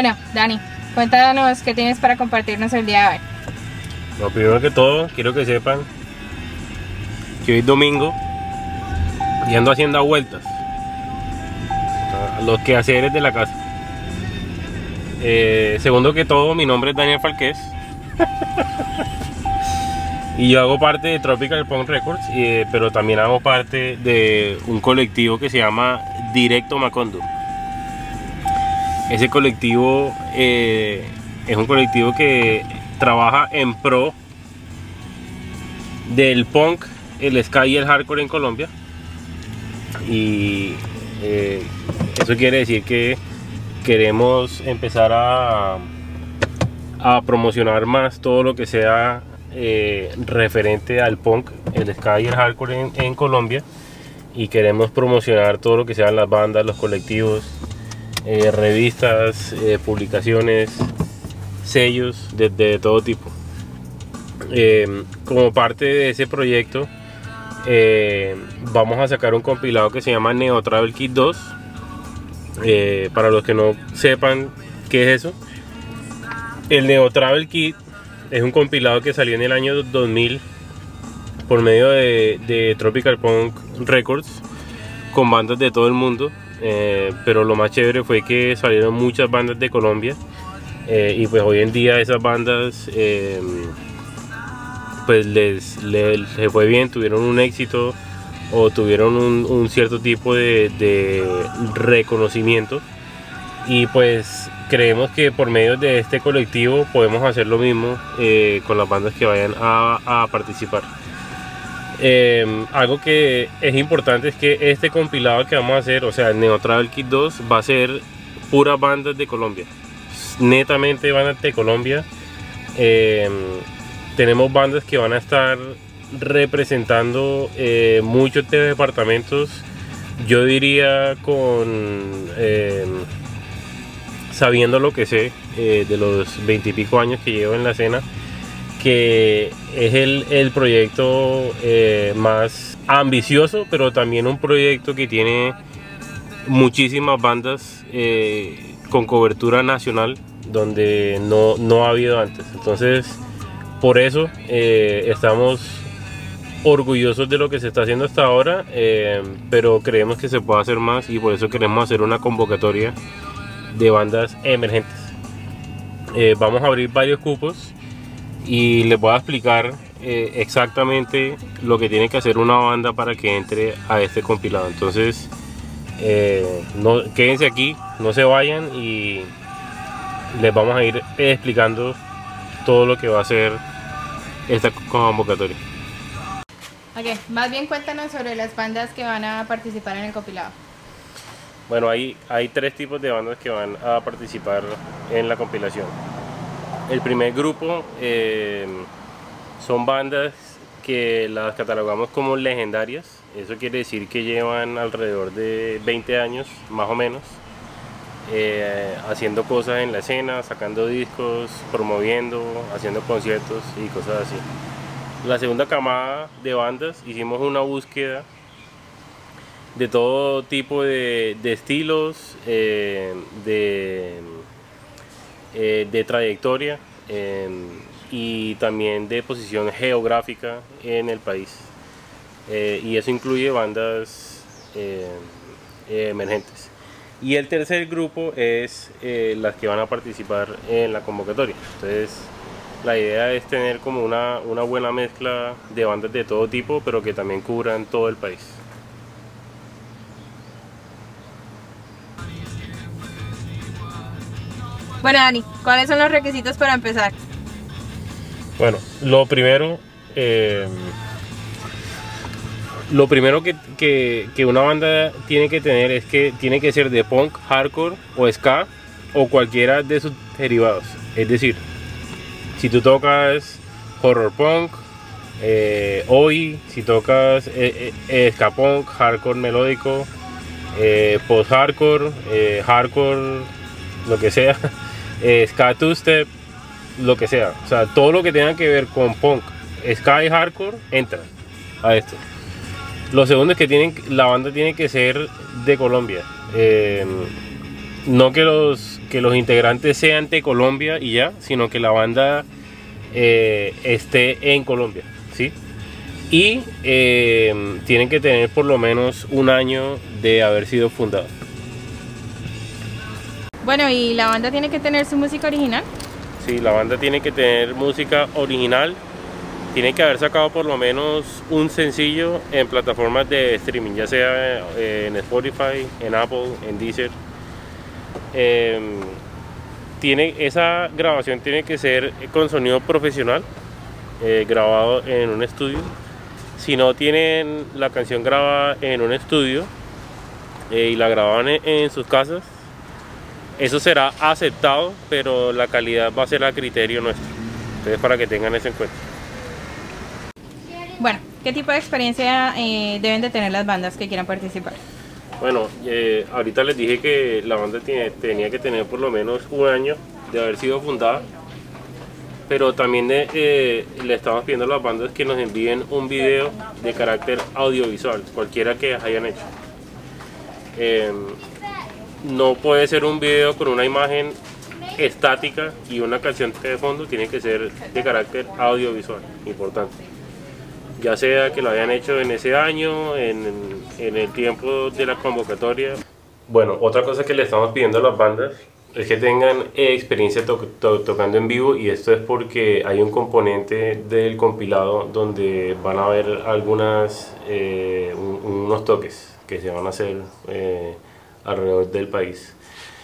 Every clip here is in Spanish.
Bueno, Dani, cuéntanos qué tienes para compartirnos el día de hoy. Lo primero que todo, quiero que sepan que hoy es domingo y ando haciendo vueltas. Los quehaceres de la casa. Eh, segundo que todo, mi nombre es Daniel Falqués. y yo hago parte de Tropical Punk Records, eh, pero también hago parte de un colectivo que se llama Directo Macondo. Ese colectivo eh, es un colectivo que trabaja en pro del punk, el ska y el hardcore en Colombia. Y eh, eso quiere decir que queremos empezar a, promocionar más todo lo que sea eh, referente al punk, el ska y el hardcore en, en Colombia. Y queremos promocionar todo lo que sean las bandas, los colectivos, eh, revistas, eh, publicaciones, sellos de, todo tipo. Eh, como parte de ese proyecto, vamos a sacar un compilado que se llama Neo Travel Kit 2. para los que no sepan qué es eso, el Neo Travel Kit es un compilado que salió en el año 2000 por medio de Tropical Punk Records con bandas de todo el mundo eh, pero lo más chévere fue que salieron muchas bandas de Colombia eh, y pues hoy en día esas bandas eh, pues les, fue bien, tuvieron un éxito o tuvieron un, cierto tipo de, reconocimiento y pues creemos que por medio de este colectivo podemos hacer lo mismo con las bandas que vayan a participar. Em, algo que es importante es que este compilado que vamos a hacer, o sea, el Neo Travel Kit 2, va a ser puras bandas de Colombia. Netamente bandas de Colombia. Em, tenemos bandas que van a estar representando eh, muchos departamentos. Yo diría con em, sabiendo lo que sé eh, de los veintipico años que llevo en la escena que es el, proyecto eh, más ambicioso, pero también un proyecto que tiene muchísimas bandas eh, con cobertura nacional donde no, ha habido antes. Entonces, por eso eh, estamos orgullosos de lo que se está haciendo hasta ahora, pero creemos que se puede hacer más y por eso queremos hacer una convocatoria de bandas emergentes. vamos a abrir varios cupos y les voy a explicar eh, exactamente lo que tiene que hacer una banda para que entre a este compilado. Entonces, eh, no, quédense aquí, no se vayan y les vamos a ir explicando todo lo que va a ser esta convocatoria. Ok, más bien cuéntanos sobre las bandas que van a participar en el compilado. Bueno, hay, hay tres tipos de bandas que van a participar en la compilación. El primer grupo eh, son bandas que las catalogamos como legendarias. Eso quiere decir que llevan alrededor de 20 años, más o menos, eh, haciendo cosas en la escena, sacando discos, promoviendo, haciendo conciertos y cosas así. La segunda camada de bandas hicimos una búsqueda de todo tipo de, estilos, eh, de eh, de trayectoria em, y también de posición geográfica en el país. Eh, y eso incluye bandas em, emergentes. Y el tercer grupo es eh, las que van a participar en la convocatoria. Entonces, la idea es tener como una, una buena mezcla de bandas de todo tipo, pero que también cubran todo el país. Bueno, Dani, ¿cuáles son los requisitos para empezar? Bueno, lo primero, eh, lo primero que, una banda tiene que tener es que tiene que ser de punk, hardcore o ska o cualquiera de sus derivados. Es decir, si tú tocas horror punk, eh, hoy, si tocas eh, ska punk, hardcore melódico, post hardcore, hardcore, lo que sea. eh, ska two-step, lo que sea. O sea, todo lo que tenga que ver con punk, ska y hardcore, entra a esto. Lo segundo es que tienen, la banda tiene que ser de Colombia. Eh, no que los que los integrantes sean de Colombia y ya, sino que la banda eh, esté en Colombia, ¿sí? Y eh, tienen que tener por lo menos un año de haber sido fundada. Bueno, ¿y la banda tiene que tener su música original? Sí, la banda tiene que tener música original. Tiene que haber sacado por lo menos un sencillo en plataformas de streaming, ya sea eh, en Spotify, en Apple, en Deezer. Em, tiene, esa grabación tiene que ser con sonido profesional, eh, grabado en un estudio. Si no tienen la canción grabada en un estudio eh, y la graban en, en sus casas, eso será aceptado, pero la calidad va a ser a criterio nuestro. Entonces, para que tengan eso en cuenta. Bueno, ¿qué tipo de experiencia eh, deben de tener las bandas que quieran participar? Bueno, eh, ahorita les dije que la banda tiene- tenía que tener por lo menos un año de haber sido fundada, pero también eh, le estamos pidiendo a las bandas que nos envíen un video de carácter audiovisual, cualquiera que hayan hecho. No puede ser un video con una imagen estática y una canción de fondo, tiene que ser de carácter audiovisual, importante ya sea que lo hayan hecho en ese año, en, en el tiempo de la convocatoria. Bueno, otra cosa que le estamos pidiendo a las bandas es que tengan eh, experiencia to- to- tocando en vivo y esto es porque hay un componente del compilado donde van a haber algunas, eh, un- unos toques que se van a hacer eh, alrededor del país.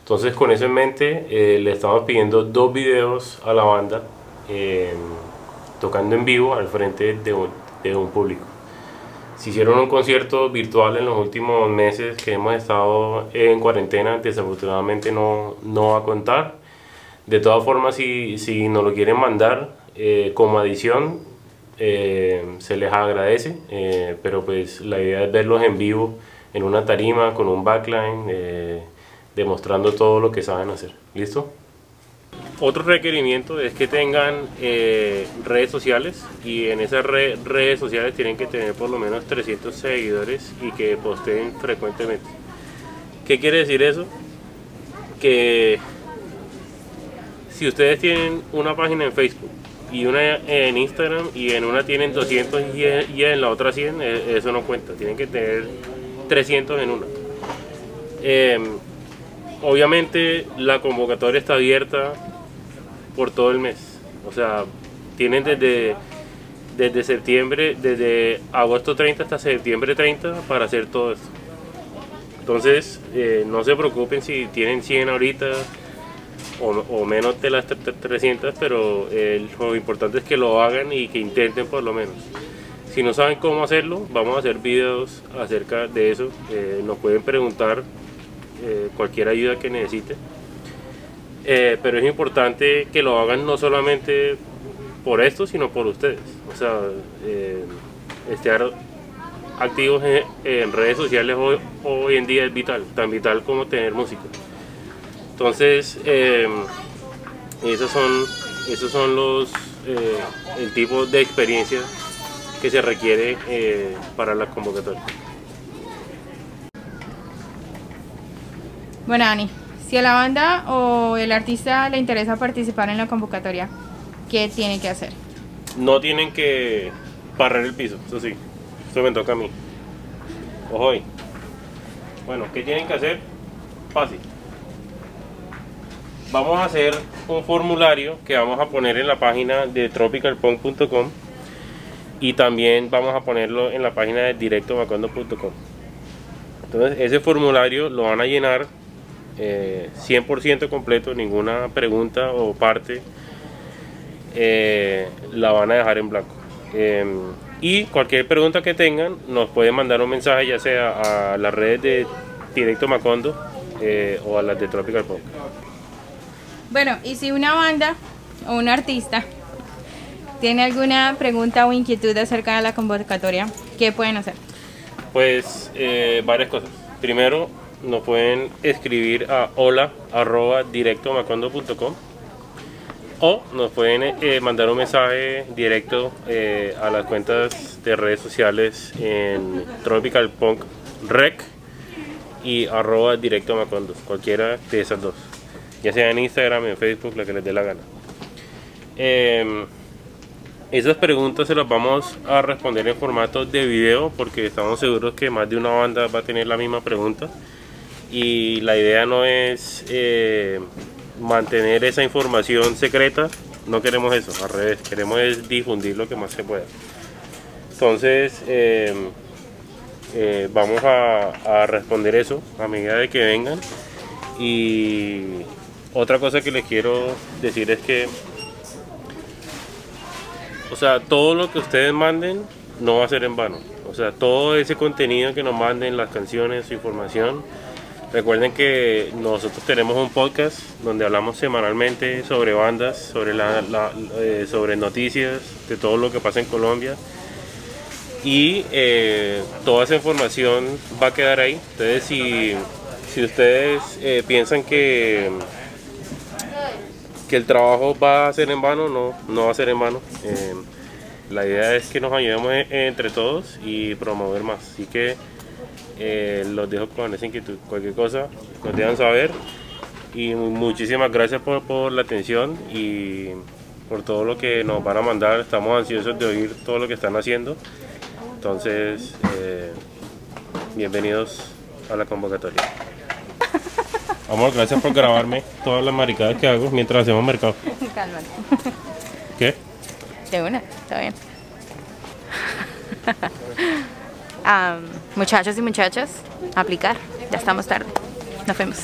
Entonces con eso en mente eh, le estamos pidiendo dos videos a la banda eh, tocando en vivo al frente de un, de un público. Se hicieron un concierto virtual en los últimos meses que hemos estado en cuarentena, desafortunadamente no, no va a contar. De todas formas, si, si nos lo quieren mandar eh, como adición, eh, se les agradece, eh, pero pues la idea es verlos en vivo en una tarima con un backline, eh, demostrando todo lo que saben hacer. ¿Listo? Otro requerimiento es que tengan eh, redes sociales y en esas re- redes sociales tienen que tener por lo menos 300 seguidores y que posteen frecuentemente. ¿Qué quiere decir eso? Que si ustedes tienen una página en Facebook y una en Instagram y en una tienen 200 y en, y en la otra 100, eh, eso no cuenta. Tienen que tener 300 en una. Em, obviamente la convocatoria está abierta por todo el mes. O sea, tienen desde, desde septiembre, desde agosto 30 hasta septiembre 30 para hacer todo esto. Entonces, eh, no se preocupen si tienen 100 ahorita o, menos de las tre- tre- 300, pero eh, lo importante es que lo hagan y que intenten por lo menos. Si no saben cómo hacerlo, vamos a hacer videos acerca de eso. Eh, nos pueden preguntar eh, cualquier ayuda que necesiten. Eh, pero es importante que lo hagan no solamente por esto, sino por ustedes. O sea, estar activos en, redes sociales hoy, hoy en día es vital, tan vital como tener música. Entonces, esos son, esos son los, el tipo de experiencia que se requiere eh, para la convocatoria. Bueno, Ani, si a la banda o el artista le interesa participar en la convocatoria, ¿qué tiene que hacer? No tienen que barrer el piso, eso sí. Eso me toca a mí. Ojo ahí. Bueno, ¿qué tienen que hacer? Fácil. Vamos a hacer un formulario que vamos a poner en la página de tropicalpunk.com y también vamos a ponerlo en la página de directomacondo.com. Entonces, ese formulario lo van a llenar eh, 100% completo, ninguna pregunta o parte eh, la van a dejar en blanco. Eh, y cualquier pregunta que tengan, nos pueden mandar un mensaje, ya sea a las redes de Directo Macondo eh, o a las de Tropical Punk. Bueno, y si una banda o un artista tiene alguna pregunta o inquietud acerca de la convocatoria, ¿qué pueden hacer? Pues eh, varias cosas. Primero, nos pueden escribir a hola arroba directomacondo.com o nos pueden eh, mandar un mensaje directo eh, a las cuentas de redes sociales en Tropical Punk Rec y arroba directo Macondo, cualquiera de esas dos. ya sea en Instagram, en Facebook, la que les dé la gana. Em, esas preguntas se las vamos a responder en formato de video porque estamos seguros que más de una banda va a tener la misma pregunta. Y la idea no es eh, mantener esa información secreta, no queremos eso, al revés, queremos es difundir lo que más se pueda. Entonces, em, eh, vamos a, a responder eso a medida de que vengan. Y otra cosa que les quiero decir es que o sea, todo lo que ustedes manden no va a ser en vano. O sea, todo ese contenido que nos manden, las canciones, su información. Recuerden que nosotros tenemos un podcast donde hablamos semanalmente sobre bandas, sobre, la, eh, sobre noticias, de todo lo que pasa en Colombia. Y eh, toda esa información va a quedar ahí. Entonces, si, si ustedes eh, piensan que que el trabajo va a ser en vano, no, no va a ser en vano. Eh, la idea es que nos ayudemos entre todos y promover más. Así que eh, los dejo con esa inquietud. Cualquier cosa nos dejan saber. Y muchísimas gracias por, por, la atención y por todo lo que nos van a mandar. Estamos ansiosos de oír todo lo que están haciendo. Entonces, eh, bienvenidos a la convocatoria. Amor, gracias por grabarme todas las maricadas que hago mientras hacemos mercado. Cálmate. ¿Qué? De una, está bien. um, muchachos y muchachas, aplicar. Ya estamos tarde. Nos vemos.